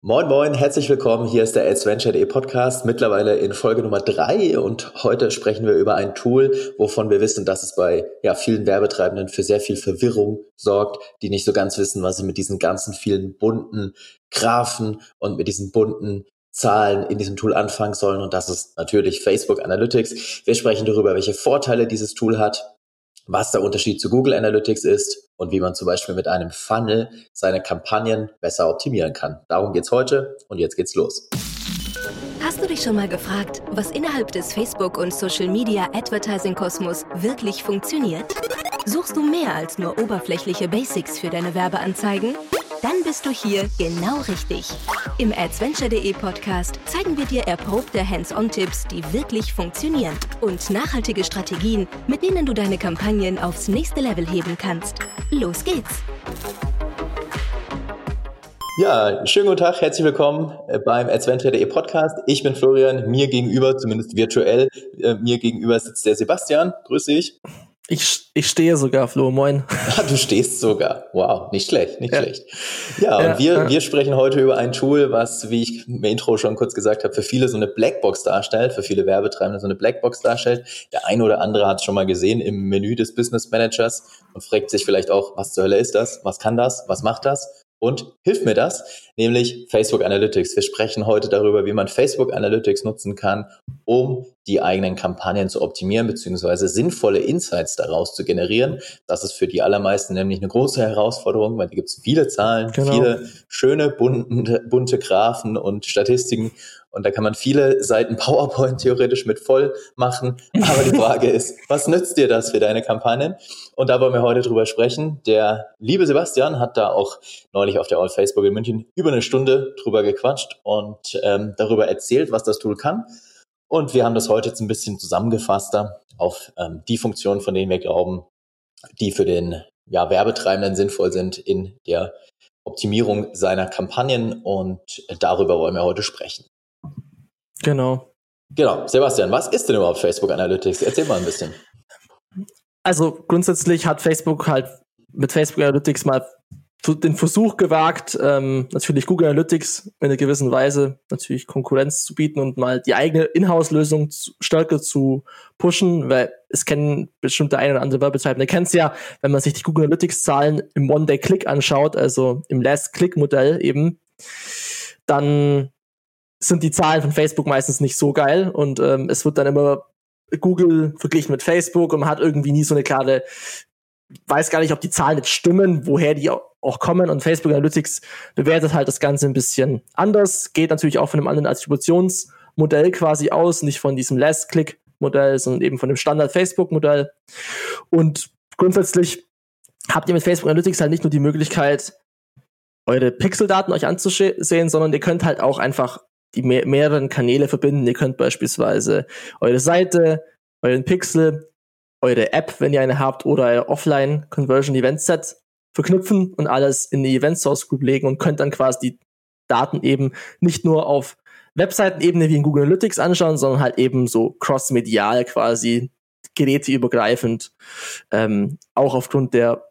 Moin Moin, herzlich willkommen. Hier ist der AdsVenture.de Podcast, mittlerweile in Folge Nummer drei und heute sprechen wir über ein Tool, wovon wir wissen, dass es bei ja, vielen Werbetreibenden für sehr viel Verwirrung sorgt, die nicht so ganz wissen, was sie mit diesen ganzen vielen bunten Graphen und mit diesen bunten Zahlen in diesem Tool anfangen sollen. Und das ist natürlich Facebook Analytics. Wir sprechen darüber, welche Vorteile dieses Tool hat, was der Unterschied zu Google Analytics ist und wie man zum Beispiel mit einem Funnel seine Kampagnen besser optimieren kann. Darum geht's heute und jetzt geht's los. Hast du dich schon mal gefragt, was innerhalb des Facebook- und Social-Media-Advertising-Kosmos wirklich funktioniert? Suchst du mehr als nur oberflächliche Basics für deine Werbeanzeigen? Dann bist du hier genau richtig. Im Adventure.de Podcast zeigen wir dir erprobte Hands-on-Tipps, die wirklich funktionieren und nachhaltige Strategien, mit denen du deine Kampagnen aufs nächste Level heben kannst. Los geht's! Ja, schönen guten Tag, herzlich willkommen äh, beim Adventure.de Podcast. Ich bin Florian, mir gegenüber, zumindest virtuell, äh, mir gegenüber sitzt der Sebastian. Grüß dich. Ich, ich stehe sogar, Flo, moin. Ah, du stehst sogar. Wow, nicht schlecht, nicht ja. schlecht. Ja, ja und wir, ja. wir sprechen heute über ein Tool, was, wie ich im Intro schon kurz gesagt habe, für viele so eine Blackbox darstellt, für viele Werbetreibende so eine Blackbox darstellt. Der eine oder andere hat es schon mal gesehen im Menü des Business Managers und fragt sich vielleicht auch, was zur Hölle ist das? Was kann das? Was macht das? Und hilft mir das, nämlich Facebook Analytics. Wir sprechen heute darüber, wie man Facebook Analytics nutzen kann, um die eigenen Kampagnen zu optimieren beziehungsweise sinnvolle Insights daraus zu generieren. Das ist für die allermeisten nämlich eine große Herausforderung, weil da gibt es viele Zahlen, genau. viele schöne bunte, bunte Graphen und Statistiken und da kann man viele Seiten PowerPoint theoretisch mit voll machen. Aber die Frage ist, was nützt dir das für deine Kampagnen? Und da wollen wir heute drüber sprechen. Der liebe Sebastian hat da auch neulich auf der All Facebook in München über eine Stunde drüber gequatscht und ähm, darüber erzählt, was das Tool kann. Und wir haben das heute jetzt ein bisschen zusammengefasster auf ähm, die Funktionen, von denen wir glauben, die für den ja, Werbetreibenden sinnvoll sind in der Optimierung seiner Kampagnen. Und darüber wollen wir heute sprechen. Genau. Genau. Sebastian, was ist denn überhaupt Facebook Analytics? Erzähl mal ein bisschen. Also grundsätzlich hat Facebook halt mit Facebook Analytics mal den Versuch gewagt, ähm, natürlich Google Analytics in einer gewissen Weise natürlich Konkurrenz zu bieten und mal die eigene Inhouse-Lösung stärker zu pushen, weil es kennen bestimmte ein oder andere Werbetreibende. Kennt es ja, wenn man sich die Google Analytics-Zahlen im One-Day-Click anschaut, also im Last-Click-Modell eben, dann sind die Zahlen von Facebook meistens nicht so geil und ähm, es wird dann immer Google verglichen mit Facebook und man hat irgendwie nie so eine klare, weiß gar nicht, ob die Zahlen jetzt stimmen, woher die auch kommen und Facebook Analytics bewertet halt das Ganze ein bisschen anders, geht natürlich auch von einem anderen Attributionsmodell quasi aus, nicht von diesem Last-Click-Modell, sondern eben von dem Standard-Facebook-Modell und grundsätzlich habt ihr mit Facebook Analytics halt nicht nur die Möglichkeit, eure Pixeldaten euch anzusehen, sondern ihr könnt halt auch einfach die mehr mehreren Kanäle verbinden. Ihr könnt beispielsweise eure Seite, euren Pixel, eure App, wenn ihr eine habt, oder euer Offline Conversion Event Set verknüpfen und alles in die Event Source Group legen und könnt dann quasi die Daten eben nicht nur auf Webseitenebene wie in Google Analytics anschauen, sondern halt eben so cross-medial quasi geräteübergreifend, ähm, auch aufgrund der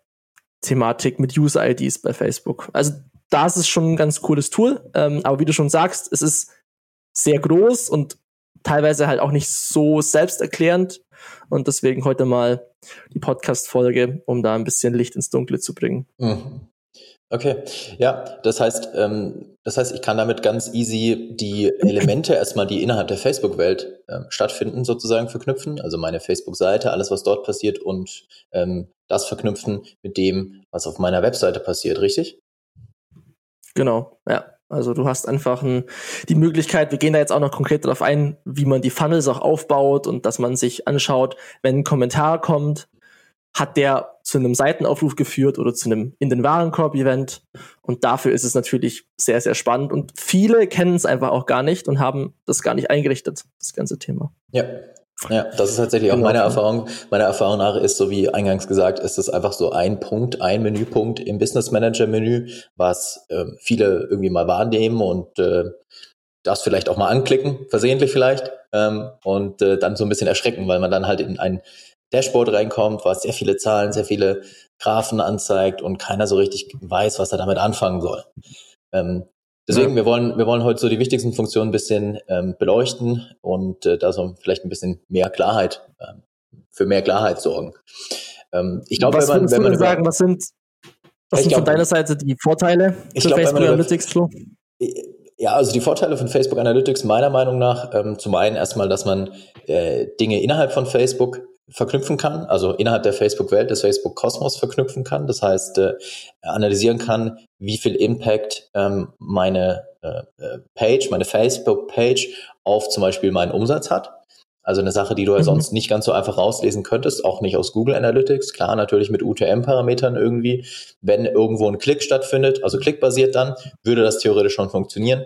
Thematik mit User-IDs bei Facebook. Also das ist schon ein ganz cooles Tool. Ähm, aber wie du schon sagst, es ist sehr groß und teilweise halt auch nicht so selbsterklärend. Und deswegen heute mal die Podcast-Folge, um da ein bisschen Licht ins Dunkle zu bringen. Mhm. Okay, ja, das heißt, ähm, das heißt, ich kann damit ganz easy die Elemente erstmal, die innerhalb der Facebook-Welt äh, stattfinden, sozusagen verknüpfen. Also meine Facebook-Seite, alles, was dort passiert und ähm, das verknüpfen mit dem, was auf meiner Webseite passiert, richtig? Genau, ja. Also du hast einfach ein, die Möglichkeit, wir gehen da jetzt auch noch konkret darauf ein, wie man die Funnels auch aufbaut und dass man sich anschaut, wenn ein Kommentar kommt, hat der zu einem Seitenaufruf geführt oder zu einem in den Warenkorb-Event. Und dafür ist es natürlich sehr, sehr spannend. Und viele kennen es einfach auch gar nicht und haben das gar nicht eingerichtet, das ganze Thema. Ja, ja, das ist tatsächlich auch genau. meine Erfahrung. Meine Erfahrung nach ist, so wie eingangs gesagt, ist es einfach so ein Punkt, ein Menüpunkt im Business Manager Menü, was äh, viele irgendwie mal wahrnehmen und äh, das vielleicht auch mal anklicken, versehentlich vielleicht, ähm, und äh, dann so ein bisschen erschrecken, weil man dann halt in ein Dashboard reinkommt, was sehr viele Zahlen, sehr viele Graphen anzeigt und keiner so richtig weiß, was er damit anfangen soll. Ähm, Deswegen, ja. wir wollen, wir wollen heute so die wichtigsten Funktionen ein bisschen ähm, beleuchten und äh, da so vielleicht ein bisschen mehr Klarheit, ähm, für mehr Klarheit sorgen. Ähm, ich glaube, wenn man, wenn man sagen, was sind, was sind glaub, von deiner Seite die Vorteile ich für glaub, Facebook Analytics, Flo? Ja, also die Vorteile von Facebook Analytics meiner Meinung nach, ähm, zum einen erstmal, dass man äh, Dinge innerhalb von Facebook verknüpfen kann, also innerhalb der Facebook-Welt, des Facebook-Kosmos verknüpfen kann. Das heißt, äh, analysieren kann, wie viel Impact ähm, meine äh, äh Page, meine Facebook-Page auf zum Beispiel meinen Umsatz hat. Also eine Sache, die du ja mhm. sonst nicht ganz so einfach rauslesen könntest, auch nicht aus Google Analytics. Klar, natürlich mit UTM-Parametern irgendwie. Wenn irgendwo ein Klick stattfindet, also klickbasiert dann, würde das theoretisch schon funktionieren.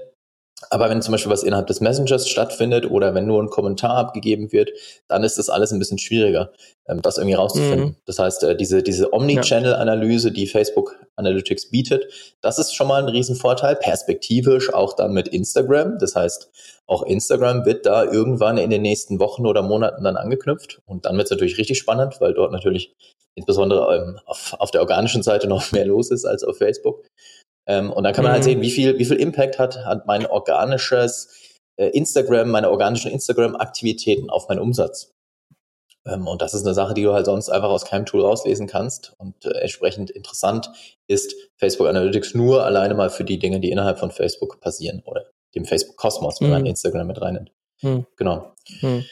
Aber wenn zum Beispiel was innerhalb des Messengers stattfindet oder wenn nur ein Kommentar abgegeben wird, dann ist das alles ein bisschen schwieriger, ähm, das irgendwie rauszufinden. Mhm. Das heißt, äh, diese, diese Omnichannel-Analyse, die Facebook Analytics bietet, das ist schon mal ein Riesenvorteil, perspektivisch auch dann mit Instagram. Das heißt, auch Instagram wird da irgendwann in den nächsten Wochen oder Monaten dann angeknüpft. Und dann wird es natürlich richtig spannend, weil dort natürlich insbesondere ähm, auf, auf der organischen Seite noch mehr los ist als auf Facebook. Ähm, und dann kann man halt mhm. halt sehen, wie viel, wie viel Impact hat, hat mein organisches äh, Instagram, meine organischen Instagram-Aktivitäten auf meinen Umsatz. Ähm, und das ist eine Sache, die du halt sonst einfach aus keinem Tool rauslesen kannst. Und äh, entsprechend interessant ist Facebook Analytics nur alleine mal für die Dinge, die innerhalb von Facebook passieren oder dem Facebook-Kosmos, wenn mhm. man Instagram mit reinnimmt. Mhm. Genau. Mhm.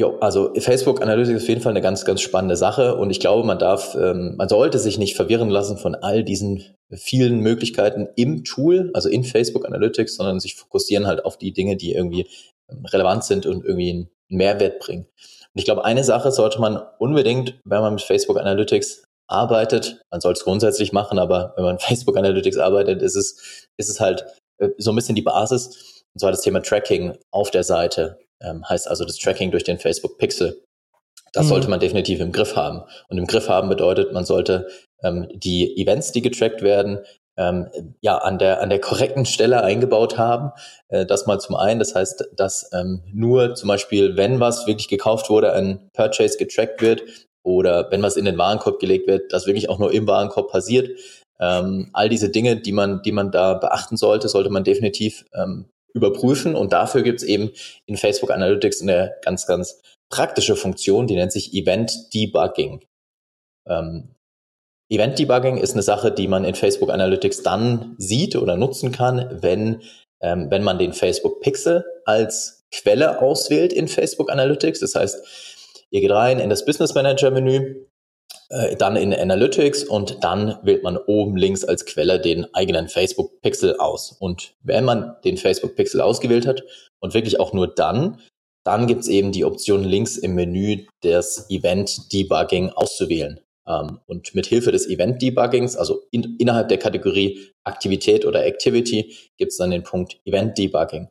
Jo, also Facebook Analytics ist auf jeden Fall eine ganz, ganz spannende Sache und ich glaube, man darf, ähm, man sollte sich nicht verwirren lassen von all diesen vielen Möglichkeiten im Tool, also in Facebook Analytics, sondern sich fokussieren halt auf die Dinge, die irgendwie ähm, relevant sind und irgendwie einen Mehrwert bringen. Und ich glaube, eine Sache sollte man unbedingt, wenn man mit Facebook Analytics arbeitet, man soll es grundsätzlich machen, aber wenn man Facebook Analytics arbeitet, ist es, ist es halt äh, so ein bisschen die Basis, und zwar das Thema Tracking auf der Seite ähm, heißt also das Tracking durch den Facebook Pixel. Das mhm. sollte man definitiv im Griff haben. Und im Griff haben bedeutet, man sollte ähm, die Events, die getrackt werden, ähm, ja an der an der korrekten Stelle eingebaut haben. Äh, das mal zum einen. Das heißt, dass ähm, nur zum Beispiel, wenn was wirklich gekauft wurde, ein Purchase getrackt wird oder wenn was in den Warenkorb gelegt wird, das wirklich auch nur im Warenkorb passiert. Ähm, all diese Dinge, die man, die man da beachten sollte, sollte man definitiv ähm, überprüfen. Und dafür gibt es eben in Facebook Analytics eine ganz, ganz praktische Funktion, die nennt sich Event Debugging. Ähm, Event Debugging ist eine Sache, die man in Facebook Analytics dann sieht oder nutzen kann, wenn, ähm, wenn man den Facebook Pixel als Quelle auswählt in Facebook Analytics. Das heißt, ihr geht rein in das Business Manager Menü, äh, dann in Analytics und dann wählt man oben links als Quelle den eigenen Facebook Pixel aus. Und wenn man den Facebook Pixel ausgewählt hat und wirklich auch nur dann, dann gibt es eben die Option links im Menü das Event Debugging auszuwählen. Ähm, und mit Hilfe des Event Debuggings, also in, innerhalb der Kategorie Aktivität oder Activity, gibt es dann den Punkt Event Debugging.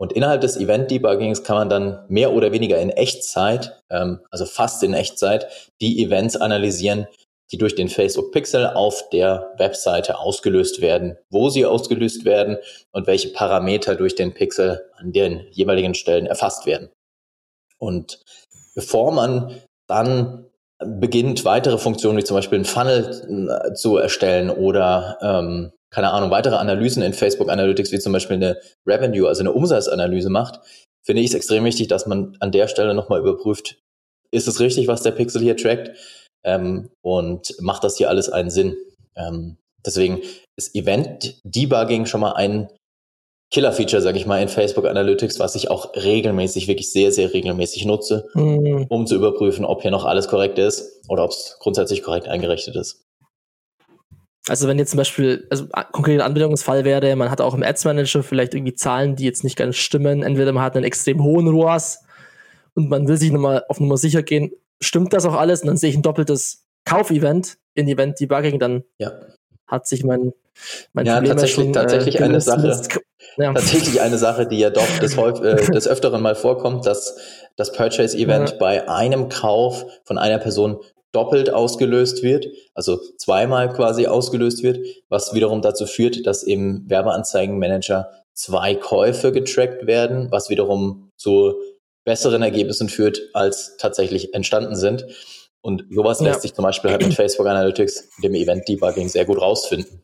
Und innerhalb des Event-Debuggings kann man dann mehr oder weniger in Echtzeit, ähm, also fast in Echtzeit, die Events analysieren, die durch den Facebook Pixel auf der Webseite ausgelöst werden, wo sie ausgelöst werden und welche Parameter durch den Pixel an den jeweiligen Stellen erfasst werden. Und bevor man dann beginnt, weitere Funktionen wie zum Beispiel ein Funnel äh, zu erstellen oder ähm, keine Ahnung, weitere Analysen in Facebook Analytics, wie zum Beispiel eine Revenue, also eine Umsatzanalyse macht, finde ich es extrem wichtig, dass man an der Stelle nochmal überprüft, ist es richtig, was der Pixel hier trackt ähm, und macht das hier alles einen Sinn. Ähm, deswegen ist Event Debugging schon mal ein Killer-Feature, sage ich mal, in Facebook Analytics, was ich auch regelmäßig, wirklich sehr, sehr regelmäßig nutze, mhm. um zu überprüfen, ob hier noch alles korrekt ist oder ob es grundsätzlich korrekt eingerichtet ist. Also wenn jetzt zum Beispiel, also konkreter Anwendungsfall wäre, man hat auch im Ads Manager vielleicht irgendwie Zahlen, die jetzt nicht ganz stimmen. Entweder man hat einen extrem hohen ROAS und man will sich nochmal auf Nummer sicher gehen, stimmt das auch alles? Und dann sehe ich ein doppeltes Kaufevent in Event Debugging, dann ja. hat sich mein, mein ja, Problem tatsächlich, schon, tatsächlich äh, eine Sache. Ja. Tatsächlich eine Sache, die ja doch des, äh, des Öfteren mal vorkommt, dass das Purchase-Event ja. bei einem Kauf von einer Person doppelt ausgelöst wird, also zweimal quasi ausgelöst wird, was wiederum dazu führt, dass im Werbeanzeigenmanager zwei Käufe getrackt werden, was wiederum zu besseren Ergebnissen führt, als tatsächlich entstanden sind. Und sowas ja. lässt sich zum Beispiel halt mit Facebook Analytics, dem Event Debugging, sehr gut rausfinden.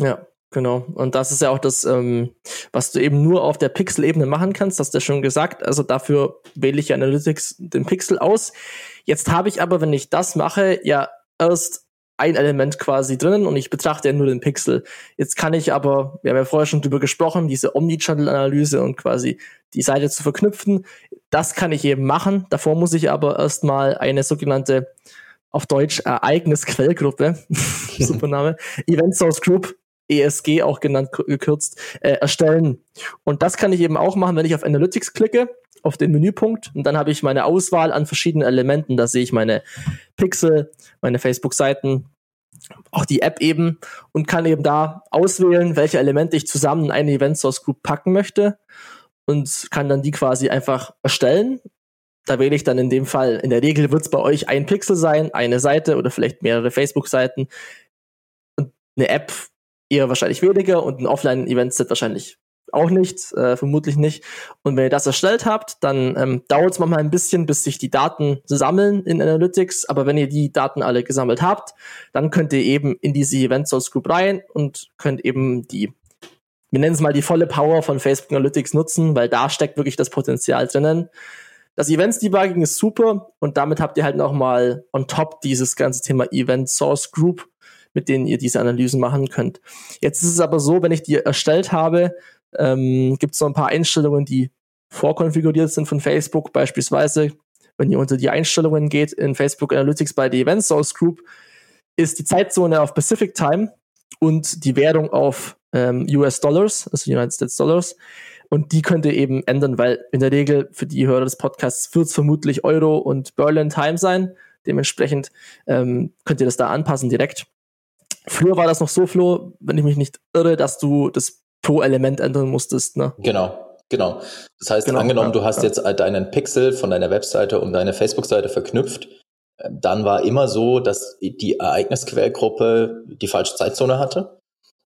Ja, Genau. Und das ist ja auch das, ähm, was du eben nur auf der Pixel-Ebene machen kannst, hast du ja schon gesagt. Also dafür wähle ich Analytics den Pixel aus. Jetzt habe ich aber, wenn ich das mache, ja erst ein Element quasi drinnen und ich betrachte ja nur den Pixel. Jetzt kann ich aber, wir haben ja vorher schon drüber gesprochen, diese Omnichannel-Analyse und quasi die Seite zu verknüpfen. Das kann ich eben machen. Davor muss ich aber erstmal eine sogenannte auf Deutsch Ereignisquellgruppe, super Name, Event Source Group ESG auch genannt, gekürzt, äh, erstellen. Und das kann ich eben auch machen, wenn ich auf Analytics klicke, auf den Menüpunkt, und dann habe ich meine Auswahl an verschiedenen Elementen. Da sehe ich meine Pixel, meine Facebook-Seiten, auch die App eben und kann eben da auswählen, welche Elemente ich zusammen in eine Event Source Group packen möchte und kann dann die quasi einfach erstellen. Da wähle ich dann in dem Fall, in der Regel wird es bei euch ein Pixel sein, eine Seite oder vielleicht mehrere Facebook-Seiten. Und eine App eher wahrscheinlich weniger und ein Offline-Event-Set wahrscheinlich auch nicht, äh, vermutlich nicht. Und wenn ihr das erstellt habt, dann ähm, dauert es manchmal ein bisschen, bis sich die Daten sammeln in Analytics. Aber wenn ihr die Daten alle gesammelt habt, dann könnt ihr eben in diese Event Source Group rein und könnt eben die, wir nennen es mal die volle Power von Facebook Analytics nutzen, weil da steckt wirklich das Potenzial drinnen. Das Events Debugging ist super und damit habt ihr halt nochmal on top dieses ganze Thema Event Source Group mit denen ihr diese Analysen machen könnt. Jetzt ist es aber so, wenn ich die erstellt habe, ähm, gibt es noch ein paar Einstellungen, die vorkonfiguriert sind von Facebook. Beispielsweise, wenn ihr unter die Einstellungen geht in Facebook Analytics bei der Event Source Group, ist die Zeitzone auf Pacific Time und die Währung auf ähm, US Dollars, also United States Dollars. Und die könnt ihr eben ändern, weil in der Regel für die Hörer des Podcasts wird es vermutlich Euro und Berlin Time sein. Dementsprechend ähm, könnt ihr das da anpassen direkt. Früher war das noch so, Flo, wenn ich mich nicht irre, dass du das pro Element ändern musstest, ne? Genau, genau. Das heißt, genau, angenommen, ja, du hast ja. jetzt deinen Pixel von deiner Webseite und deine Facebook-Seite verknüpft, äh, dann war immer so, dass die Ereignisquellgruppe die falsche Zeitzone hatte.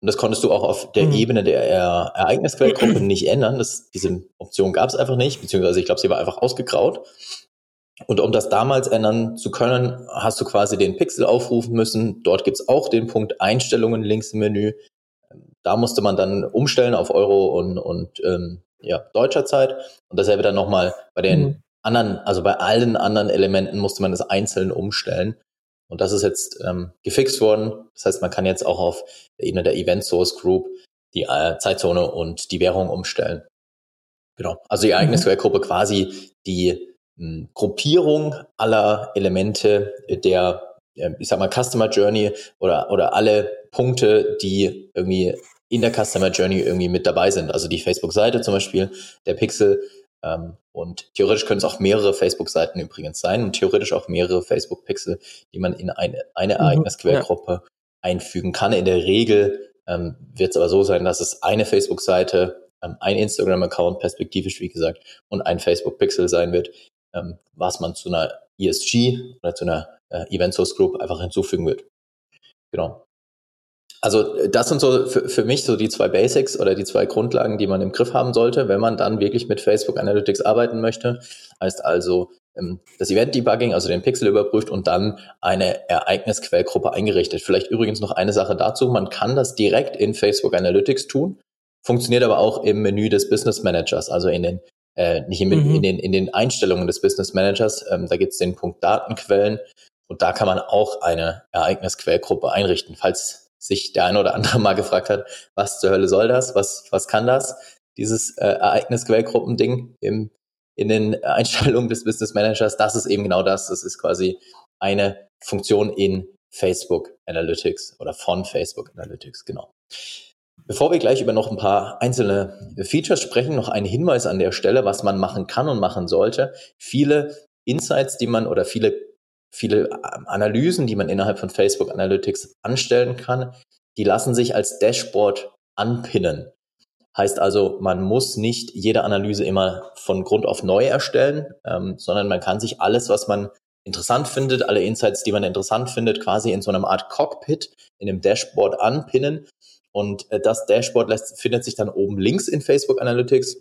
Und das konntest du auch auf der mhm. Ebene der Ereignisquellgruppe nicht ändern. Das, diese Option gab es einfach nicht, beziehungsweise ich glaube, sie war einfach ausgegraut. Und um das damals ändern zu können, hast du quasi den Pixel aufrufen müssen. Dort gibt's auch den Punkt Einstellungen links im Menü. Da musste man dann umstellen auf Euro und, und ähm, ja, deutscher Zeit. Und dasselbe dann nochmal bei den mhm. anderen, also bei allen anderen Elementen musste man das einzeln umstellen. Und das ist jetzt ähm, gefixt worden. Das heißt, man kann jetzt auch auf der Ebene der Event Source Group die äh, Zeitzone und die Währung umstellen. Genau. Also die Ereignisquellgruppe mhm. quasi die Gruppierung aller Elemente der, ich sag mal, Customer Journey oder, oder alle Punkte, die irgendwie in der Customer Journey irgendwie mit dabei sind. Also die Facebook-Seite zum Beispiel, der Pixel. Ähm, und theoretisch können es auch mehrere Facebook-Seiten übrigens sein und theoretisch auch mehrere Facebook-Pixel, die man in eine, eine mhm, Ereignisquellgruppe ja. einfügen kann. In der Regel ähm, wird es aber so sein, dass es eine Facebook-Seite, ähm, ein Instagram-Account perspektivisch, wie gesagt, und ein Facebook-Pixel sein wird, ähm, was man zu einer ESG oder zu einer äh, Event Source Group einfach hinzufügen wird. Genau. Also äh, das sind so für, für mich so die zwei Basics oder die zwei Grundlagen, die man im Griff haben sollte, wenn man dann wirklich mit Facebook Analytics arbeiten möchte. Heißt also ähm, das Event Debugging, also den Pixel überprüft und dann eine Ereignisquellgruppe eingerichtet. Vielleicht übrigens noch eine Sache dazu. Man kann das direkt in Facebook Analytics tun, funktioniert aber auch im Menü des Business Managers, also in den äh, nicht in, mhm. in, den, in den Einstellungen des Business Managers. Ähm, da gibt es den Punkt Datenquellen und da kann man auch eine Ereignisquellgruppe einrichten, falls sich der eine oder andere mal gefragt hat, was zur Hölle soll das, was, was kann das, dieses äh, Ereignisquellgruppen-Ding im, in den Einstellungen des Business Managers, das ist eben genau das, das ist quasi eine Funktion in Facebook Analytics oder von Facebook Analytics, genau. Bevor wir gleich über noch ein paar einzelne Features sprechen, noch ein Hinweis an der Stelle, was man machen kann und machen sollte. Viele Insights, die man oder viele, viele Analysen, die man innerhalb von Facebook Analytics anstellen kann, die lassen sich als Dashboard anpinnen. Heißt also, man muss nicht jede Analyse immer von Grund auf neu erstellen, ähm, sondern man kann sich alles, was man interessant findet, alle Insights, die man interessant findet, quasi in so einer Art Cockpit, in einem Dashboard anpinnen und äh, das Dashboard lässt, findet sich dann oben links in Facebook Analytics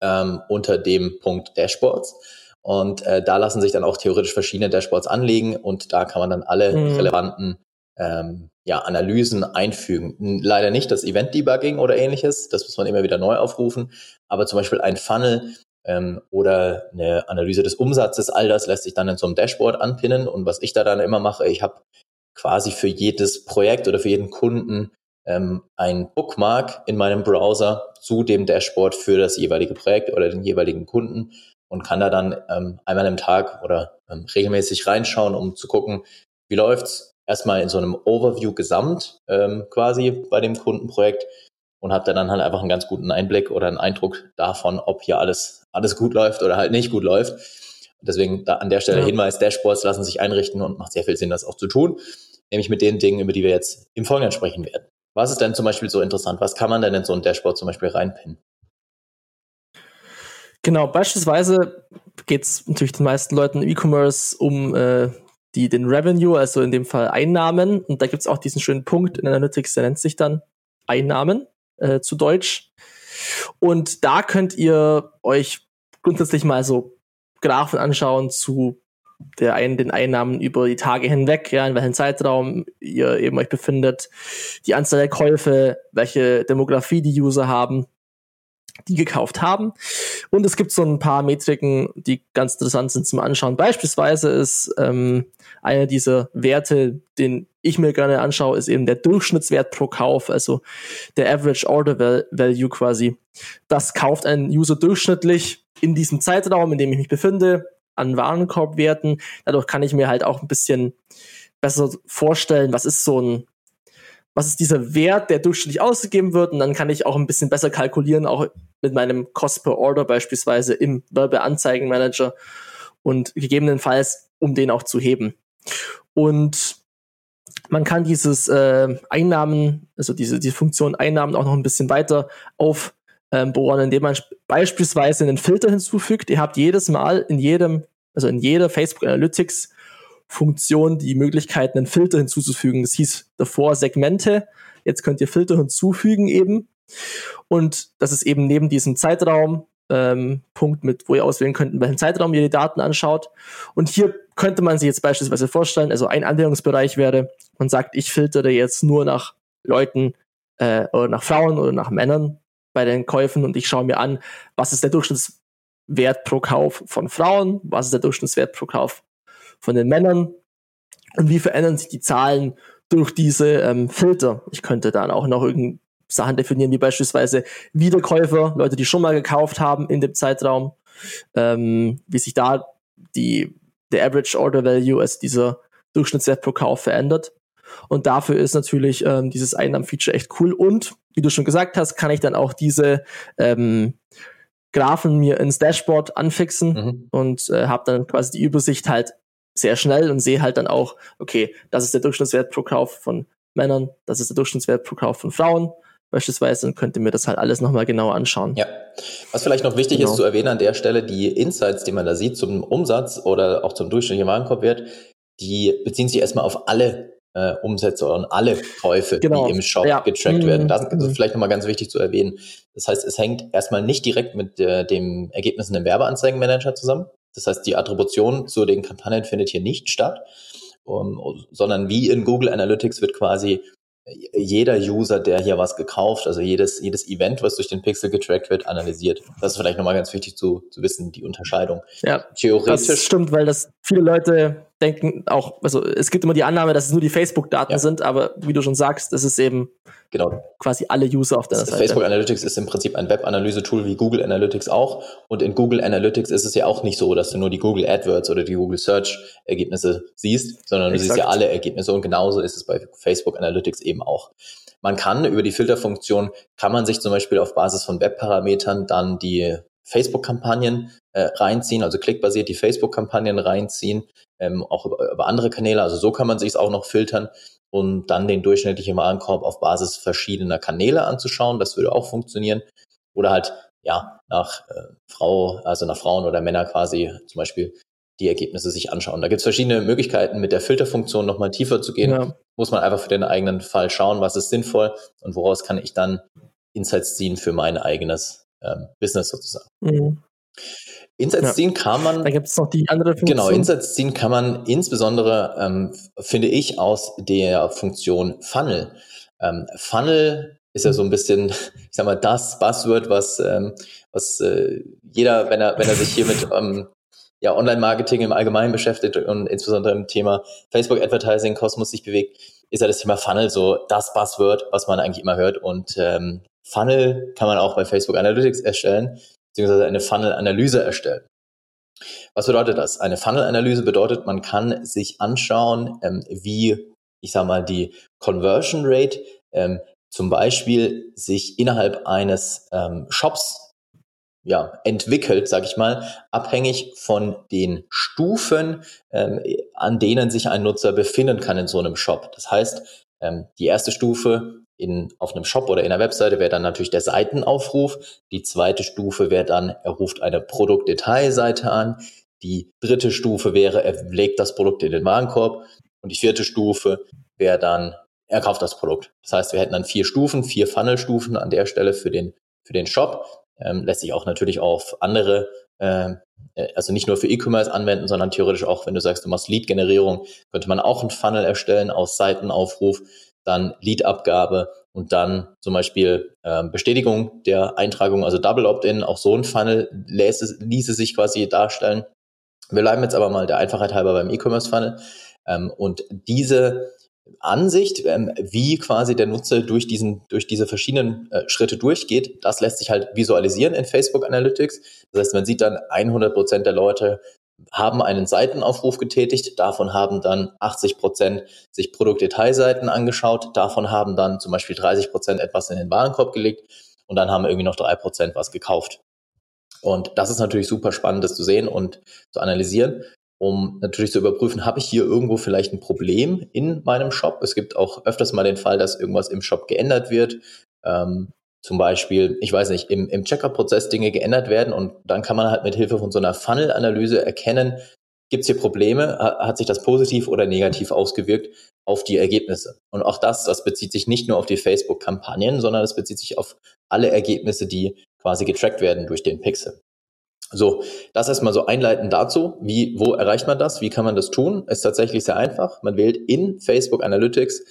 ähm, unter dem Punkt Dashboards. Und äh, da lassen sich dann auch theoretisch verschiedene Dashboards anlegen und da kann man dann alle mhm. relevanten ähm, ja, Analysen einfügen. Leider nicht das Event-Debugging oder ähnliches, das muss man immer wieder neu aufrufen, aber zum Beispiel ein Funnel ähm, oder eine Analyse des Umsatzes, all das lässt sich dann in so einem Dashboard anpinnen und was ich da dann immer mache, ich habe quasi für jedes Projekt oder für jeden Kunden ähm, ein Bookmark in meinem Browser zu dem Dashboard für das jeweilige Projekt oder den jeweiligen Kunden und kann da dann ähm, einmal im Tag oder ähm, regelmäßig reinschauen, um zu gucken, wie läuft's. Erstmal in so einem Overview gesamt ähm, quasi bei dem Kundenprojekt und habe dann halt einfach einen ganz guten Einblick oder einen Eindruck davon, ob hier alles alles gut läuft oder halt nicht gut läuft. Deswegen da an der Stelle ja. Hinweis, Dashboards lassen sich einrichten und macht sehr viel Sinn, das auch zu tun, nämlich mit den Dingen, über die wir jetzt im Folgenden sprechen werden. Was ist denn zum Beispiel so interessant? Was kann man denn in so ein Dashboard zum Beispiel reinpinnen? Genau, beispielsweise geht es natürlich den meisten Leuten im E-Commerce um äh, die, den Revenue, also in dem Fall Einnahmen. Und da gibt es auch diesen schönen Punkt in Analytics, der nennt sich dann Einnahmen äh, zu Deutsch. Und da könnt ihr euch grundsätzlich mal so Graphen anschauen zu der einen, den Einnahmen über die Tage hinweg, ja, in welchem Zeitraum ihr eben euch befindet, die Anzahl der Käufe, welche Demografie die User haben, die gekauft haben. Und es gibt so ein paar Metriken, die ganz interessant sind zum Anschauen. Beispielsweise ist ähm, einer dieser Werte, den ich mir gerne anschaue, ist eben der Durchschnittswert pro Kauf, also der Average Order Value quasi. Das kauft ein User durchschnittlich in diesem Zeitraum, in dem ich mich befinde, an Warenkorbwerten. Dadurch kann ich mir halt auch ein bisschen besser vorstellen, was ist so ein, was ist dieser Wert, der durchschnittlich ausgegeben wird. Und dann kann ich auch ein bisschen besser kalkulieren, auch mit meinem Cost per Order beispielsweise im Werbeanzeigenmanager und gegebenenfalls, um den auch zu heben. Und man kann dieses äh, Einnahmen, also diese, diese Funktion Einnahmen auch noch ein bisschen weiter auf ähm, indem man beispielsweise einen Filter hinzufügt. Ihr habt jedes Mal in jedem, also in jeder Facebook Analytics Funktion die Möglichkeit, einen Filter hinzuzufügen. Das hieß davor Segmente. Jetzt könnt ihr Filter hinzufügen eben. Und das ist eben neben diesem Zeitraum ähm, Punkt mit, wo ihr auswählen könnt, in welchem Zeitraum ihr die Daten anschaut. Und hier könnte man sich jetzt beispielsweise vorstellen, also ein Anwendungsbereich wäre, man sagt, ich filtere jetzt nur nach Leuten äh, oder nach Frauen oder nach Männern bei den Käufen und ich schaue mir an, was ist der Durchschnittswert pro Kauf von Frauen, was ist der Durchschnittswert pro Kauf von den Männern und wie verändern sich die Zahlen durch diese ähm, Filter. Ich könnte dann auch noch irgendein Sachen definieren, wie beispielsweise Wiederkäufer, Leute, die schon mal gekauft haben in dem Zeitraum, ähm, wie sich da die, der Average Order Value, also dieser Durchschnittswert pro Kauf verändert. Und dafür ist natürlich ähm, dieses Einnahmenfeature echt cool. Und wie du schon gesagt hast, kann ich dann auch diese ähm, Graphen mir ins Dashboard anfixen mhm. und äh, habe dann quasi die Übersicht halt sehr schnell und sehe halt dann auch, okay, das ist der Durchschnittswert pro Kauf von Männern, das ist der Durchschnittswert pro Kauf von Frauen beispielsweise, dann könnt ihr mir das halt alles nochmal genauer anschauen. Ja. Was vielleicht noch wichtig genau. ist zu erwähnen an der Stelle, die Insights, die man da sieht zum Umsatz oder auch zum durchschnittlichen Warenkorbwert, die beziehen sich erstmal auf alle äh, Umsätze und alle Käufe, genau. die im Shop ja. getrackt mhm. werden. Das ist mhm. vielleicht nochmal ganz wichtig zu erwähnen. Das heißt, es hängt erstmal nicht direkt mit äh, dem Ergebnissen im Werbeanzeigenmanager zusammen. Das heißt, die Attribution zu den Kampagnen findet hier nicht statt, um, sondern wie in Google Analytics wird quasi jeder User, der hier was gekauft, also jedes, jedes Event, was durch den Pixel getrackt wird, analysiert. Das ist vielleicht nochmal ganz wichtig zu, zu wissen, die Unterscheidung. Ja, theoretisch. Das stimmt, weil das viele Leute denken auch, also es gibt immer die Annahme, dass es nur die Facebook-Daten ja. sind, aber wie du schon sagst, das ist eben genau. quasi alle User auf der Seite. Facebook Analytics ist im Prinzip ein Web-Analyse-Tool wie Google Analytics auch. Und in Google Analytics ist es ja auch nicht so, dass du nur die Google AdWords oder die Google Search-Ergebnisse siehst, sondern Exakt. du siehst ja alle Ergebnisse. Und genauso ist es bei Facebook Analytics eben auch. Man kann über die Filterfunktion, kann man sich zum Beispiel auf Basis von Webparametern dann die Facebook-Kampagnen äh, reinziehen, also klickbasiert die Facebook-Kampagnen reinziehen, ähm, auch über, über andere Kanäle. Also so kann man sich es auch noch filtern und dann den durchschnittlichen Warenkorb auf Basis verschiedener Kanäle anzuschauen. Das würde auch funktionieren. Oder halt ja nach äh, Frau, also nach Frauen oder Männer quasi zum Beispiel die Ergebnisse sich anschauen. Da gibt es verschiedene Möglichkeiten, mit der Filterfunktion nochmal tiefer zu gehen. Ja. Muss man einfach für den eigenen Fall schauen, was ist sinnvoll und woraus kann ich dann Insights ziehen für mein eigenes ähm, Business sozusagen. Mhm. Insights ja. kann man. Da gibt es noch die andere Funktion. Genau, Insights ziehen kann man insbesondere, ähm, finde ich, aus der Funktion Funnel. Ähm, Funnel ist ja so ein bisschen, ich sag mal, das Buzzword, was, ähm, was äh, jeder, wenn er, wenn er sich hier mit ähm, ja, Online-Marketing im Allgemeinen beschäftigt und insbesondere im Thema Facebook-Advertising, Kosmos sich bewegt, ist ja das Thema Funnel so das Buzzword, was man eigentlich immer hört. Und ähm, Funnel kann man auch bei Facebook Analytics erstellen, beziehungsweise eine Funnel-Analyse erstellen. Was bedeutet das? Eine Funnel-Analyse bedeutet, man kann sich anschauen, ähm, wie, ich sag mal, die Conversion Rate ähm, zum Beispiel sich innerhalb eines ähm, Shops ja, entwickelt, sag ich mal, abhängig von den Stufen, ähm, an denen sich ein Nutzer befinden kann in so einem Shop. Das heißt, ähm, die erste Stufe in, auf einem Shop oder in einer Webseite wäre dann natürlich der Seitenaufruf. Die zweite Stufe wäre dann, er ruft eine Produktdetailseite an. Die dritte Stufe wäre, er legt das Produkt in den Warenkorb. Und die vierte Stufe wäre dann, er kauft das Produkt. Das heißt, wir hätten dann vier Stufen, vier Funnel-Stufen an der Stelle für den, für den Shop ähm, lässt sich auch natürlich auf andere, ähm, äh, also nicht nur für E-Commerce anwenden, sondern theoretisch auch, wenn du sagst, du machst Lead-Generierung, könnte man auch einen Funnel erstellen aus Seitenaufruf, dann Lead-Abgabe und dann zum Beispiel ähm, Bestätigung der Eintragung, also Double Opt-in, auch so ein Funnel ließe, ließe sich quasi darstellen. Wir bleiben jetzt aber mal der Einfachheit halber beim E-Commerce-Funnel. Ähm, und diese Ansicht, ähm, wie quasi der Nutzer durch diesen, durch diese verschiedenen äh, Schritte durchgeht, das lässt sich halt visualisieren in Facebook Analytics. Das heißt, man sieht dann 100 Prozent der Leute haben einen Seitenaufruf getätigt, davon haben dann 80 Prozent sich Produktdetailseiten angeschaut, davon haben dann zum Beispiel 30 Prozent etwas in den Warenkorb gelegt und dann haben irgendwie noch drei Prozent was gekauft. Und das ist natürlich super spannend, das zu sehen und zu analysieren um natürlich zu überprüfen, habe ich hier irgendwo vielleicht ein Problem in meinem Shop. Es gibt auch öfters mal den Fall, dass irgendwas im Shop geändert wird. Ähm, zum Beispiel, ich weiß nicht, im, im Checker-Prozess Dinge geändert werden und dann kann man halt mit Hilfe von so einer Funnel-Analyse erkennen, gibt es hier Probleme, hat sich das positiv oder negativ ausgewirkt auf die Ergebnisse. Und auch das, das bezieht sich nicht nur auf die Facebook-Kampagnen, sondern es bezieht sich auf alle Ergebnisse, die quasi getrackt werden durch den Pixel. So, das erstmal so einleitend dazu. Wie, wo erreicht man das? Wie kann man das tun? Ist tatsächlich sehr einfach. Man wählt in Facebook Analytics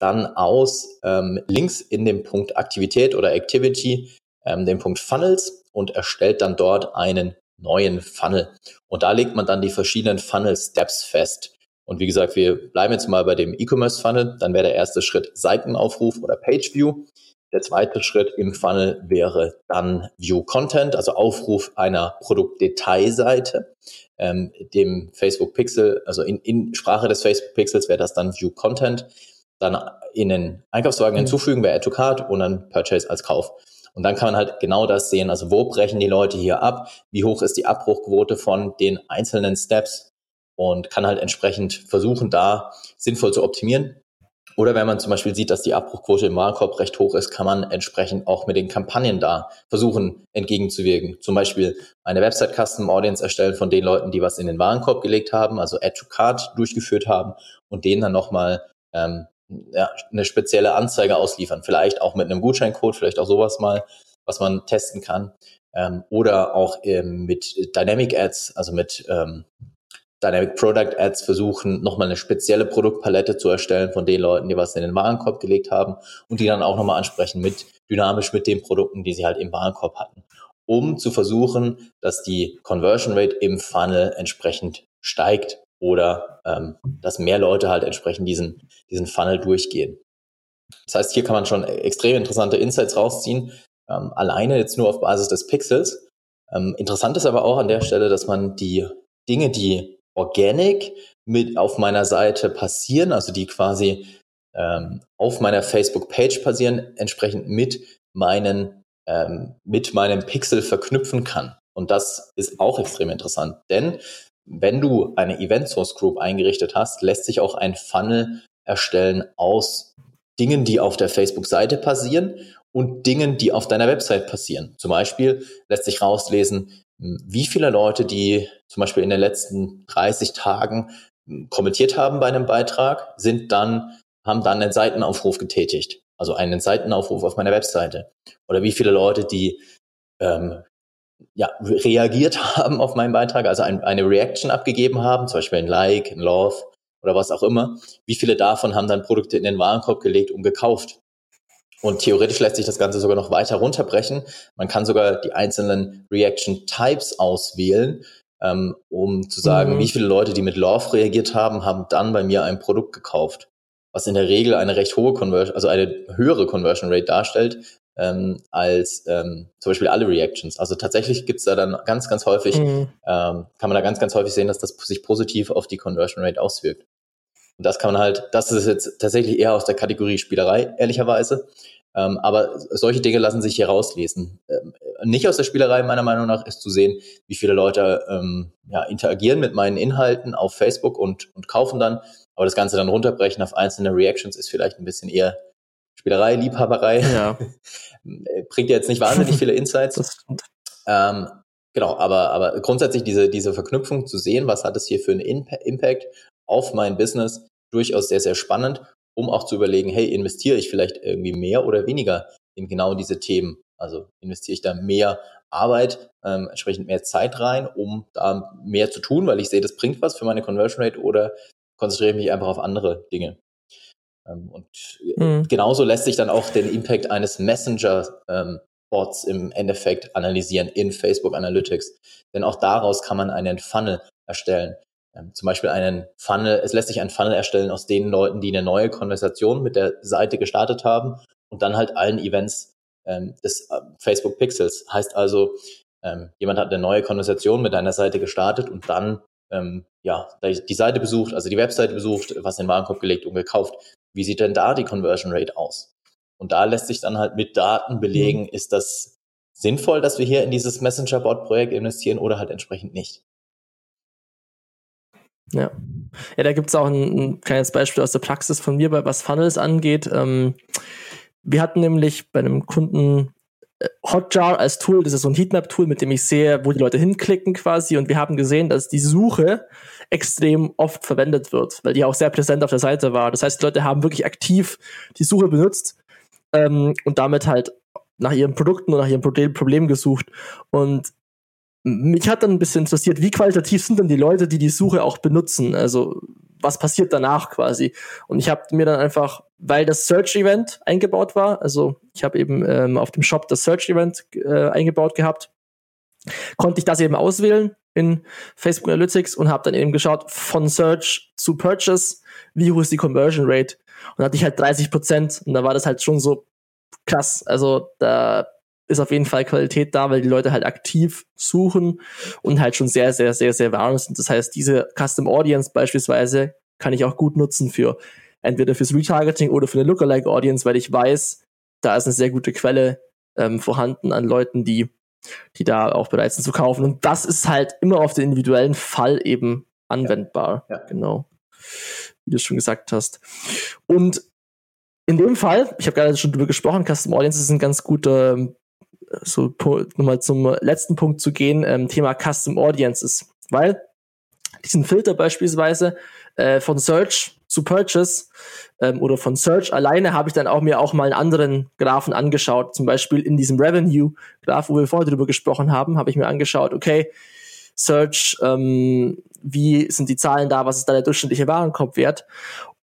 dann aus ähm, links in dem Punkt Aktivität oder Activity ähm, den Punkt Funnels und erstellt dann dort einen neuen Funnel. Und da legt man dann die verschiedenen Funnel Steps fest. Und wie gesagt, wir bleiben jetzt mal bei dem E-Commerce Funnel. Dann wäre der erste Schritt Seitenaufruf oder Page View. Der zweite Schritt im Funnel wäre dann View Content, also Aufruf einer Produktdetailseite. Ähm, dem Facebook Pixel, also in, in Sprache des Facebook Pixels wäre das dann View Content. Dann in den Einkaufswagen mhm. hinzufügen bei Add to Card und dann Purchase als Kauf. Und dann kann man halt genau das sehen. Also wo brechen die Leute hier ab? Wie hoch ist die Abbruchquote von den einzelnen Steps? Und kann halt entsprechend versuchen, da sinnvoll zu optimieren. Oder wenn man zum Beispiel sieht, dass die Abbruchquote im Warenkorb recht hoch ist, kann man entsprechend auch mit den Kampagnen da versuchen, entgegenzuwirken. Zum Beispiel eine Website Custom Audience erstellen von den Leuten, die was in den Warenkorb gelegt haben, also Add to Cart durchgeführt haben und denen dann nochmal ähm, ja, eine spezielle Anzeige ausliefern. Vielleicht auch mit einem Gutscheincode, vielleicht auch sowas mal, was man testen kann. Ähm, oder auch ähm, mit Dynamic Ads, also mit ähm, Dynamic Product Ads versuchen, nochmal eine spezielle Produktpalette zu erstellen von den Leuten, die was in den Warenkorb gelegt haben und die dann auch nochmal ansprechen mit dynamisch mit den Produkten, die sie halt im Warenkorb hatten, um zu versuchen, dass die Conversion Rate im Funnel entsprechend steigt oder ähm, dass mehr Leute halt entsprechend diesen, diesen Funnel durchgehen. Das heißt, hier kann man schon extrem interessante Insights rausziehen, ähm, alleine jetzt nur auf Basis des Pixels. Ähm, interessant ist aber auch an der Stelle, dass man die Dinge, die organic mit auf meiner Seite passieren, also die quasi ähm, auf meiner Facebook-Page passieren, entsprechend mit meinen ähm, mit meinem Pixel verknüpfen kann. Und das ist auch extrem interessant, denn wenn du eine Event Source Group eingerichtet hast, lässt sich auch ein Funnel erstellen aus Dingen, die auf der Facebook-Seite passieren und Dingen, die auf deiner Website passieren. Zum Beispiel lässt sich rauslesen, wie viele Leute, die zum Beispiel in den letzten 30 Tagen hm, kommentiert haben bei einem Beitrag, sind dann, haben dann einen Seitenaufruf getätigt. Also einen Seitenaufruf auf meiner Webseite. Oder wie viele Leute, die ähm, ja, reagiert haben auf meinen Beitrag, also ein, eine Reaction abgegeben haben, zum Beispiel ein Like, ein Love oder was auch immer, wie viele davon haben dann Produkte in den Warenkorb gelegt und gekauft? Und theoretisch lässt sich das Ganze sogar noch weiter runterbrechen. Man kann sogar die einzelnen Reaction Types auswählen, ähm, um zu sagen, mhm. wie viele Leute, die mit Love reagiert haben, haben dann bei mir ein Produkt gekauft. Was in der Regel eine recht hohe Conversion, also eine höhere Conversion Rate darstellt, ähm, als ähm, zum Beispiel alle Reactions. Also tatsächlich gibt's da dann ganz, ganz häufig, mhm. ähm, kann man da ganz, ganz häufig sehen, dass das sich positiv auf die Conversion Rate auswirkt. Und das kann man halt, das ist jetzt tatsächlich eher aus der Kategorie Spielerei, ehrlicherweise. Ähm, aber solche Dinge lassen sich hier rauslesen. Ähm, nicht aus der Spielerei, meiner Meinung nach, ist zu sehen, wie viele Leute ähm, ja, interagieren mit meinen Inhalten auf Facebook und, und kaufen dann. Aber das Ganze dann runterbrechen auf einzelne Reactions ist vielleicht ein bisschen eher Spielerei, Liebhaberei. Ja. Bringt ja jetzt nicht wahnsinnig viele Insights. Ähm, genau, aber, aber grundsätzlich diese, diese Verknüpfung zu sehen, was hat es hier für einen Impact auf mein Business, durchaus sehr, sehr spannend, um auch zu überlegen, hey, investiere ich vielleicht irgendwie mehr oder weniger in genau diese Themen? Also investiere ich da mehr Arbeit, ähm, entsprechend mehr Zeit rein, um da mehr zu tun, weil ich sehe, das bringt was für meine Conversion Rate oder konzentriere ich mich einfach auf andere Dinge? Ähm, und mhm. genauso lässt sich dann auch den Impact eines Messenger-Bots ähm, im Endeffekt analysieren in Facebook Analytics. Denn auch daraus kann man einen Funnel erstellen. Ähm, zum Beispiel einen Funnel, es lässt sich ein Funnel erstellen aus den Leuten, die eine neue Konversation mit der Seite gestartet haben und dann halt allen Events des äh, Facebook Pixels. Heißt also, jemand hat eine neue Konversation mit deiner Seite gestartet und dann ähm, ja, die Seite besucht, also die Webseite besucht, was in den Warenkorb gelegt und gekauft. Wie sieht denn da die Conversion Rate aus? Und da lässt sich dann halt mit Daten belegen, mhm. ist das sinnvoll, dass wir hier in dieses Messenger-Bot-Projekt investieren oder halt entsprechend nicht. Ja. Ja, da gibt es auch ein, ein, kleines Beispiel aus der Praxis von mir, bei was Funnels angeht. Ähm, wir hatten nämlich bei einem Kunden Hotjar als Tool, das ist so ein Heatmap-Tool, mit dem ich sehe, wo die Leute hinklicken quasi. Und wir haben gesehen, dass die Suche extrem oft verwendet wird, weil die auch sehr präsent auf der Seite war. Das heißt, die Leute haben wirklich aktiv die Suche benutzt ähm, und damit halt nach ihren Produkten oder nach ihrem Problem gesucht. Und mich hat dann ein bisschen interessiert, wie qualitativ sind denn die Leute, die die Suche auch benutzen? Also was passiert danach quasi? Und ich habe mir dann einfach, weil das Search-Event eingebaut war, also ich habe eben ähm, auf dem Shop das Search-Event äh, eingebaut gehabt, konnte ich das eben auswählen in Facebook Analytics und habe dann eben geschaut von Search zu Purchase, wie hoch ist die Conversion Rate? Und da hatte ich halt 30 Prozent und da war das halt schon so krass. Also da ist auf jeden Fall Qualität da, weil die Leute halt aktiv suchen und halt schon sehr, sehr, sehr, sehr warm sind. Das heißt, diese Custom Audience beispielsweise kann ich auch gut nutzen für entweder fürs Retargeting oder für eine Lookalike Audience, weil ich weiß, da ist eine sehr gute Quelle ähm, vorhanden an Leuten, die, die da auch bereit sind zu kaufen. Und das ist halt immer auf den individuellen Fall eben anwendbar. Ja. Ja. Genau. Wie du schon gesagt hast. Und in dem Fall, ich habe gerade schon drüber gesprochen, Custom Audiences sind ganz guter so nochmal zum letzten Punkt zu gehen, ähm, Thema Custom Audiences. Weil diesen Filter beispielsweise äh, von Search zu Purchase ähm, oder von Search alleine habe ich dann auch mir auch mal einen anderen Graphen angeschaut. Zum Beispiel in diesem Revenue-Graph, wo wir vorher drüber gesprochen haben, habe ich mir angeschaut, okay, Search, ähm, wie sind die Zahlen da, was ist da der durchschnittliche Warenkorbwert?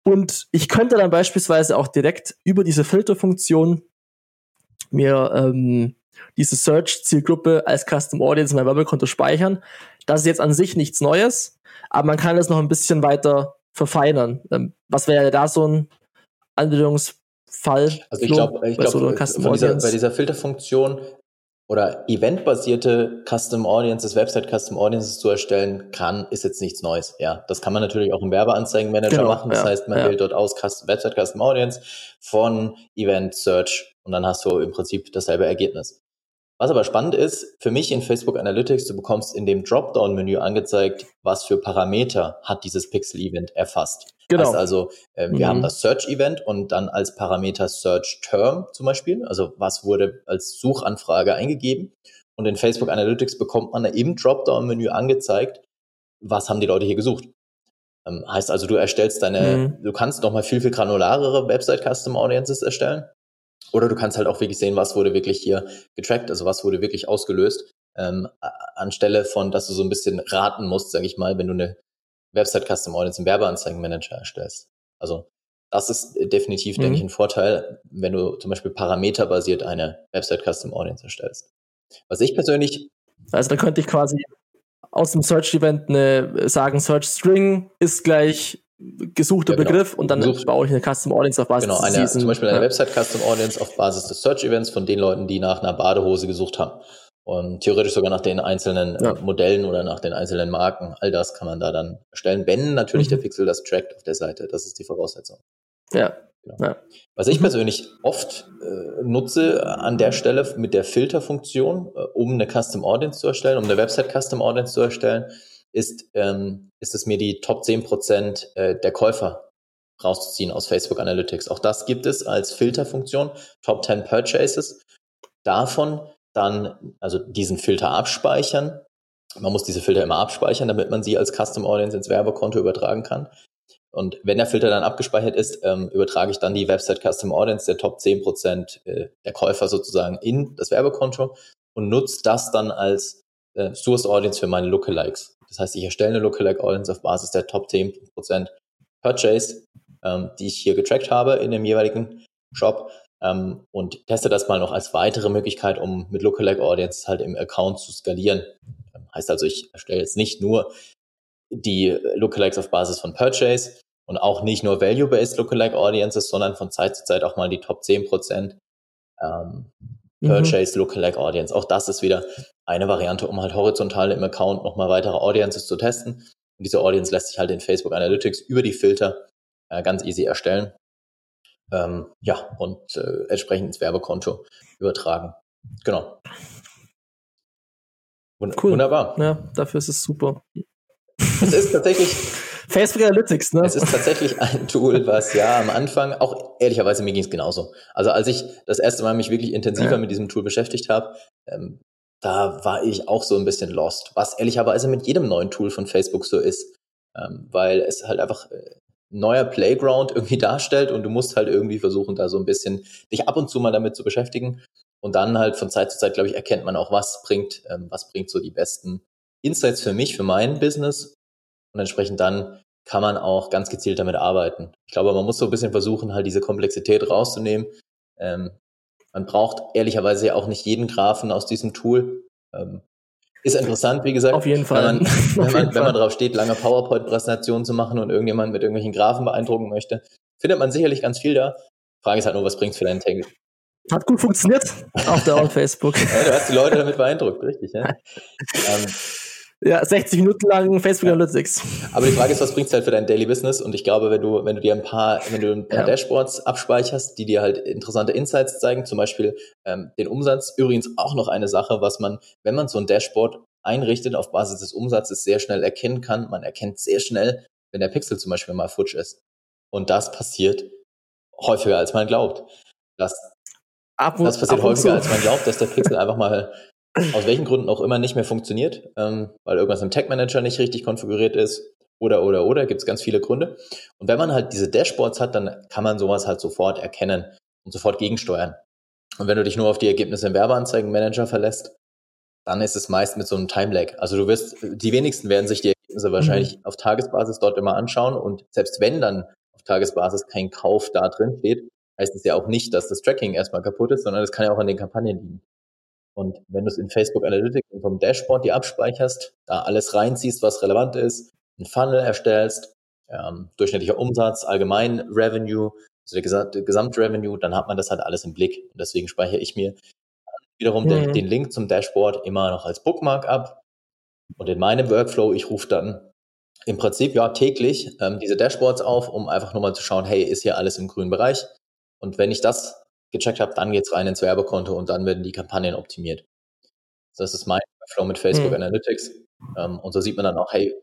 Und ich könnte dann beispielsweise auch direkt über diese Filterfunktion mir ähm, diese Search-Zielgruppe als Custom Audience in mein Werbekonto speichern. Das ist jetzt an sich nichts Neues, aber man kann es noch ein bisschen weiter verfeinern. Ähm, was wäre da so ein Anwendungsfall? Also ich glaube, ich glaube, bei, dieser, bei dieser Filterfunktion oder eventbasierte Custom Audiences, Website Custom Audiences zu erstellen kann, ist jetzt nichts Neues. Ja, das kann man natürlich auch im Werbeanzeigenmanager genau, machen. Das ja, heißt, man ja. wählt dort aus Custom, Website Custom Audience von Event Search und dann hast du im Prinzip dasselbe Ergebnis. Was aber spannend ist, für mich in Facebook Analytics, du bekommst in dem Dropdown-Menü angezeigt, was für Parameter hat dieses Pixel-Event erfasst. Genau. Heißt also, äh, wir mhm. haben das Search-Event und dann als Parameter Search-Term zum Beispiel, also was wurde als Suchanfrage eingegeben. Und in Facebook Analytics bekommt man im Dropdown-Menü angezeigt, was haben die Leute hier gesucht. Ähm, heißt also, du erstellst deine, mhm. du kannst noch mal viel, viel granularere Website-Custom-Audiences erstellen oder du kannst halt auch wirklich sehen, was wurde wirklich hier getrackt, also was wurde wirklich ausgelöst ähm, anstelle von, dass du so ein bisschen raten musst, sage ich mal, wenn du eine Website Custom Audience im Werbeanzeigenmanager erstellst. Also das ist definitiv, mhm. denke ich, ein Vorteil, wenn du zum Beispiel parameterbasiert eine Website Custom Audience erstellst. Was ich persönlich. Also da könnte ich quasi aus dem Search Event eine, sagen, Search String ist gleich gesuchter ja, genau. Begriff und dann Gesucht. baue ich eine Custom Audience auf Basis genau, eine, des Zum Beispiel eine ja. Website Custom Audience auf Basis des Search Events von den Leuten, die nach einer Badehose gesucht haben. Und theoretisch sogar nach den einzelnen ja. Modellen oder nach den einzelnen Marken. All das kann man da dann erstellen, wenn natürlich mhm. der Pixel das trackt auf der Seite. Das ist die Voraussetzung. Ja. Genau. Was ich persönlich oft äh, nutze an der Stelle mit der Filterfunktion, äh, um eine Custom Audience zu erstellen, um eine Website Custom Audience zu erstellen, ist, ähm, ist es mir die Top 10 Prozent äh, der Käufer rauszuziehen aus Facebook Analytics. Auch das gibt es als Filterfunktion, Top 10 Purchases. Davon dann, also diesen Filter abspeichern. Man muss diese Filter immer abspeichern, damit man sie als Custom Audience ins Werbekonto übertragen kann. Und wenn der Filter dann abgespeichert ist, ähm, übertrage ich dann die Website Custom Audience der Top 10% äh, der Käufer sozusagen in das Werbekonto und nutze das dann als äh, Source Audience für meine Lookalikes. Das heißt, ich erstelle eine Lookalike Audience auf Basis der Top 10% Purchase, ähm, die ich hier getrackt habe in dem jeweiligen Shop ähm, und teste das mal noch als weitere Möglichkeit, um mit Lookalike Audience halt im Account zu skalieren. Ähm, heißt also, ich erstelle jetzt nicht nur die Lookalikes auf Basis von Purchase und auch nicht nur Value-Based Lookalike Audiences, sondern von Zeit zu Zeit auch mal die Top 10% ähm, mhm. Purchase mhm. Lookalike Audience. Auch das ist wieder eine Variante, um halt horizontal im Account nochmal weitere Audiences zu testen. Und diese Audience lässt sich halt in Facebook Analytics über die Filter äh, ganz easy erstellen. Ähm, ja, und äh, entsprechend ins Werbekonto übertragen. Genau. Wund cool. Wunderbar. Ja, dafür ist es super. Es ist tatsächlich. Facebook Analytics, ne? Es ist tatsächlich ein Tool, was ja am Anfang, auch ehrlicherweise mir ging es genauso. Also als ich das erste Mal mich wirklich intensiver ja. mit diesem Tool beschäftigt habe, ähm, da war ich auch so ein bisschen lost, was ehrlicherweise mit jedem neuen Tool von Facebook so ist, ähm, weil es halt einfach äh, neuer Playground irgendwie darstellt und du musst halt irgendwie versuchen, da so ein bisschen dich ab und zu mal damit zu beschäftigen. Und dann halt von Zeit zu Zeit, glaube ich, erkennt man auch, was bringt, ähm, was bringt so die besten Insights für mich, für mein Business. Und entsprechend dann kann man auch ganz gezielt damit arbeiten. Ich glaube, man muss so ein bisschen versuchen, halt diese Komplexität rauszunehmen. Ähm, man braucht ehrlicherweise ja auch nicht jeden Graphen aus diesem Tool. Ähm, ist interessant, wie gesagt. Auf jeden Fall. Wenn man, wenn man, wenn man drauf steht, lange PowerPoint-Präsentationen zu machen und irgendjemand mit irgendwelchen Graphen beeindrucken möchte, findet man sicherlich ganz viel da. Frage ist halt nur, was bringt's für deinen Tangle? Hat gut funktioniert auf der auf Facebook. ja, du hast die Leute damit beeindruckt, richtig. Ja? ähm, ja, 60 Minuten lang Facebook Analytics. Aber die Frage ist, was bringt es halt für dein Daily Business? Und ich glaube, wenn du, wenn du dir ein paar, wenn du ein paar ja. Dashboards abspeicherst, die dir halt interessante Insights zeigen, zum Beispiel ähm, den Umsatz. Übrigens auch noch eine Sache, was man, wenn man so ein Dashboard einrichtet auf Basis des Umsatzes, sehr schnell erkennen kann. Man erkennt sehr schnell, wenn der Pixel zum Beispiel mal futsch ist. Und das passiert häufiger, als man glaubt. Das, ab, das passiert häufiger, als man glaubt, dass der Pixel einfach mal aus welchen Gründen auch immer nicht mehr funktioniert, ähm, weil irgendwas im Tag Manager nicht richtig konfiguriert ist oder, oder, oder, gibt es ganz viele Gründe. Und wenn man halt diese Dashboards hat, dann kann man sowas halt sofort erkennen und sofort gegensteuern. Und wenn du dich nur auf die Ergebnisse im Werbeanzeigenmanager verlässt, dann ist es meist mit so einem Time-Lag. Also du wirst, die wenigsten werden sich die Ergebnisse wahrscheinlich mhm. auf Tagesbasis dort immer anschauen und selbst wenn dann auf Tagesbasis kein Kauf da drin steht, heißt es ja auch nicht, dass das Tracking erstmal kaputt ist, sondern es kann ja auch an den Kampagnen liegen. Und wenn du es in Facebook Analytics und vom Dashboard dir abspeicherst, da alles reinziehst, was relevant ist, einen Funnel erstellst, ähm, durchschnittlicher Umsatz, allgemein Revenue, also der Gesamt Gesamtrevenue, dann hat man das halt alles im Blick. Und deswegen speichere ich mir wiederum mhm. den, den Link zum Dashboard immer noch als Bookmark ab. Und in meinem Workflow, ich rufe dann im Prinzip ja täglich ähm, diese Dashboards auf, um einfach nur mal zu schauen, hey, ist hier alles im grünen Bereich? Und wenn ich das gecheckt habe, dann geht's rein ins Werbekonto und dann werden die Kampagnen optimiert. Das ist mein Flow mit Facebook mhm. Analytics. Ähm, und so sieht man dann auch, hey,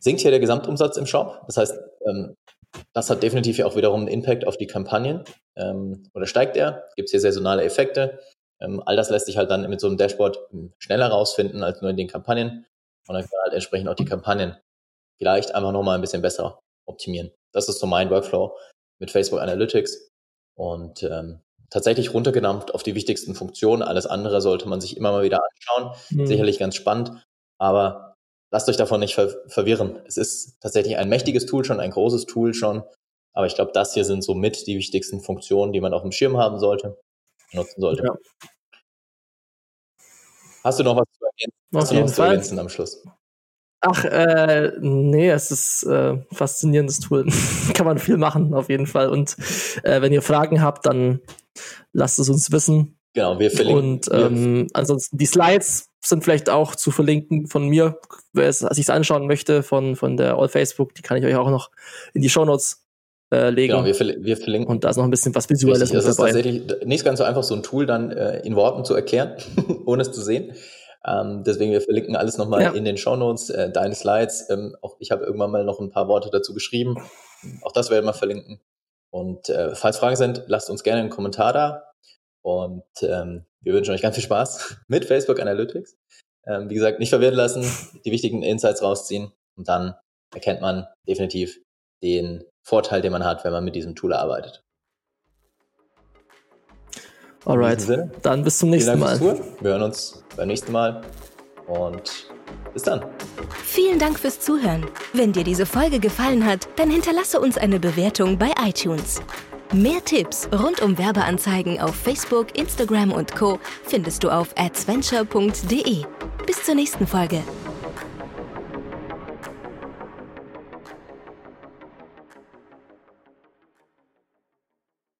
sinkt hier der Gesamtumsatz im Shop? Das heißt, ähm, das hat definitiv ja auch wiederum einen Impact auf die Kampagnen. Ähm, oder steigt er? Gibt es hier saisonale Effekte? Ähm, all das lässt sich halt dann mit so einem Dashboard hm, schneller rausfinden als nur in den Kampagnen. Und dann kann man halt entsprechend auch die Kampagnen vielleicht einfach nochmal ein bisschen besser optimieren. Das ist so mein Workflow mit Facebook Analytics. Und ähm, tatsächlich runtergedampft auf die wichtigsten Funktionen. Alles andere sollte man sich immer mal wieder anschauen. Mhm. Sicherlich ganz spannend, aber lasst euch davon nicht ver verwirren. Es ist tatsächlich ein mächtiges Tool schon, ein großes Tool schon. Aber ich glaube, das hier sind so mit die wichtigsten Funktionen, die man auf dem Schirm haben sollte, nutzen sollte. Ja. Hast du noch was zu ergänzen? Auf Hast du noch was zu ergänzen am Schluss? Ach, äh, nee, es ist äh, faszinierendes Tool. Kann man viel machen, auf jeden Fall. Und äh, wenn ihr Fragen habt, dann lasst es uns wissen. Genau, wir verlinken. Und ähm, ansonsten die Slides sind vielleicht auch zu verlinken von mir, wer es sich anschauen möchte, von, von der All Facebook, die kann ich euch auch noch in die Show Notes äh, legen. Genau, wir, verl wir verlinken. Und da ist noch ein bisschen was Visuelles Richtig, das dabei. ist tatsächlich nicht ganz so einfach, so ein Tool dann äh, in Worten zu erklären, ohne es zu sehen. Ähm, deswegen, wir verlinken alles nochmal ja. in den Show Notes, äh, deine Slides. Ähm, auch ich habe irgendwann mal noch ein paar Worte dazu geschrieben. Auch das werden wir verlinken. Und äh, falls Fragen sind, lasst uns gerne einen Kommentar da. Und ähm, wir wünschen euch ganz viel Spaß mit Facebook Analytics. Ähm, wie gesagt, nicht verwirren lassen, die wichtigen Insights rausziehen und dann erkennt man definitiv den Vorteil, den man hat, wenn man mit diesem Tool arbeitet. Alright, dann bis zum nächsten Mal. Wir hören uns beim nächsten Mal und bis dann. Vielen Dank fürs Zuhören. Wenn dir diese Folge gefallen hat, dann hinterlasse uns eine Bewertung bei iTunes. Mehr Tipps rund um Werbeanzeigen auf Facebook, Instagram und Co. findest du auf adventure.de. Bis zur nächsten Folge.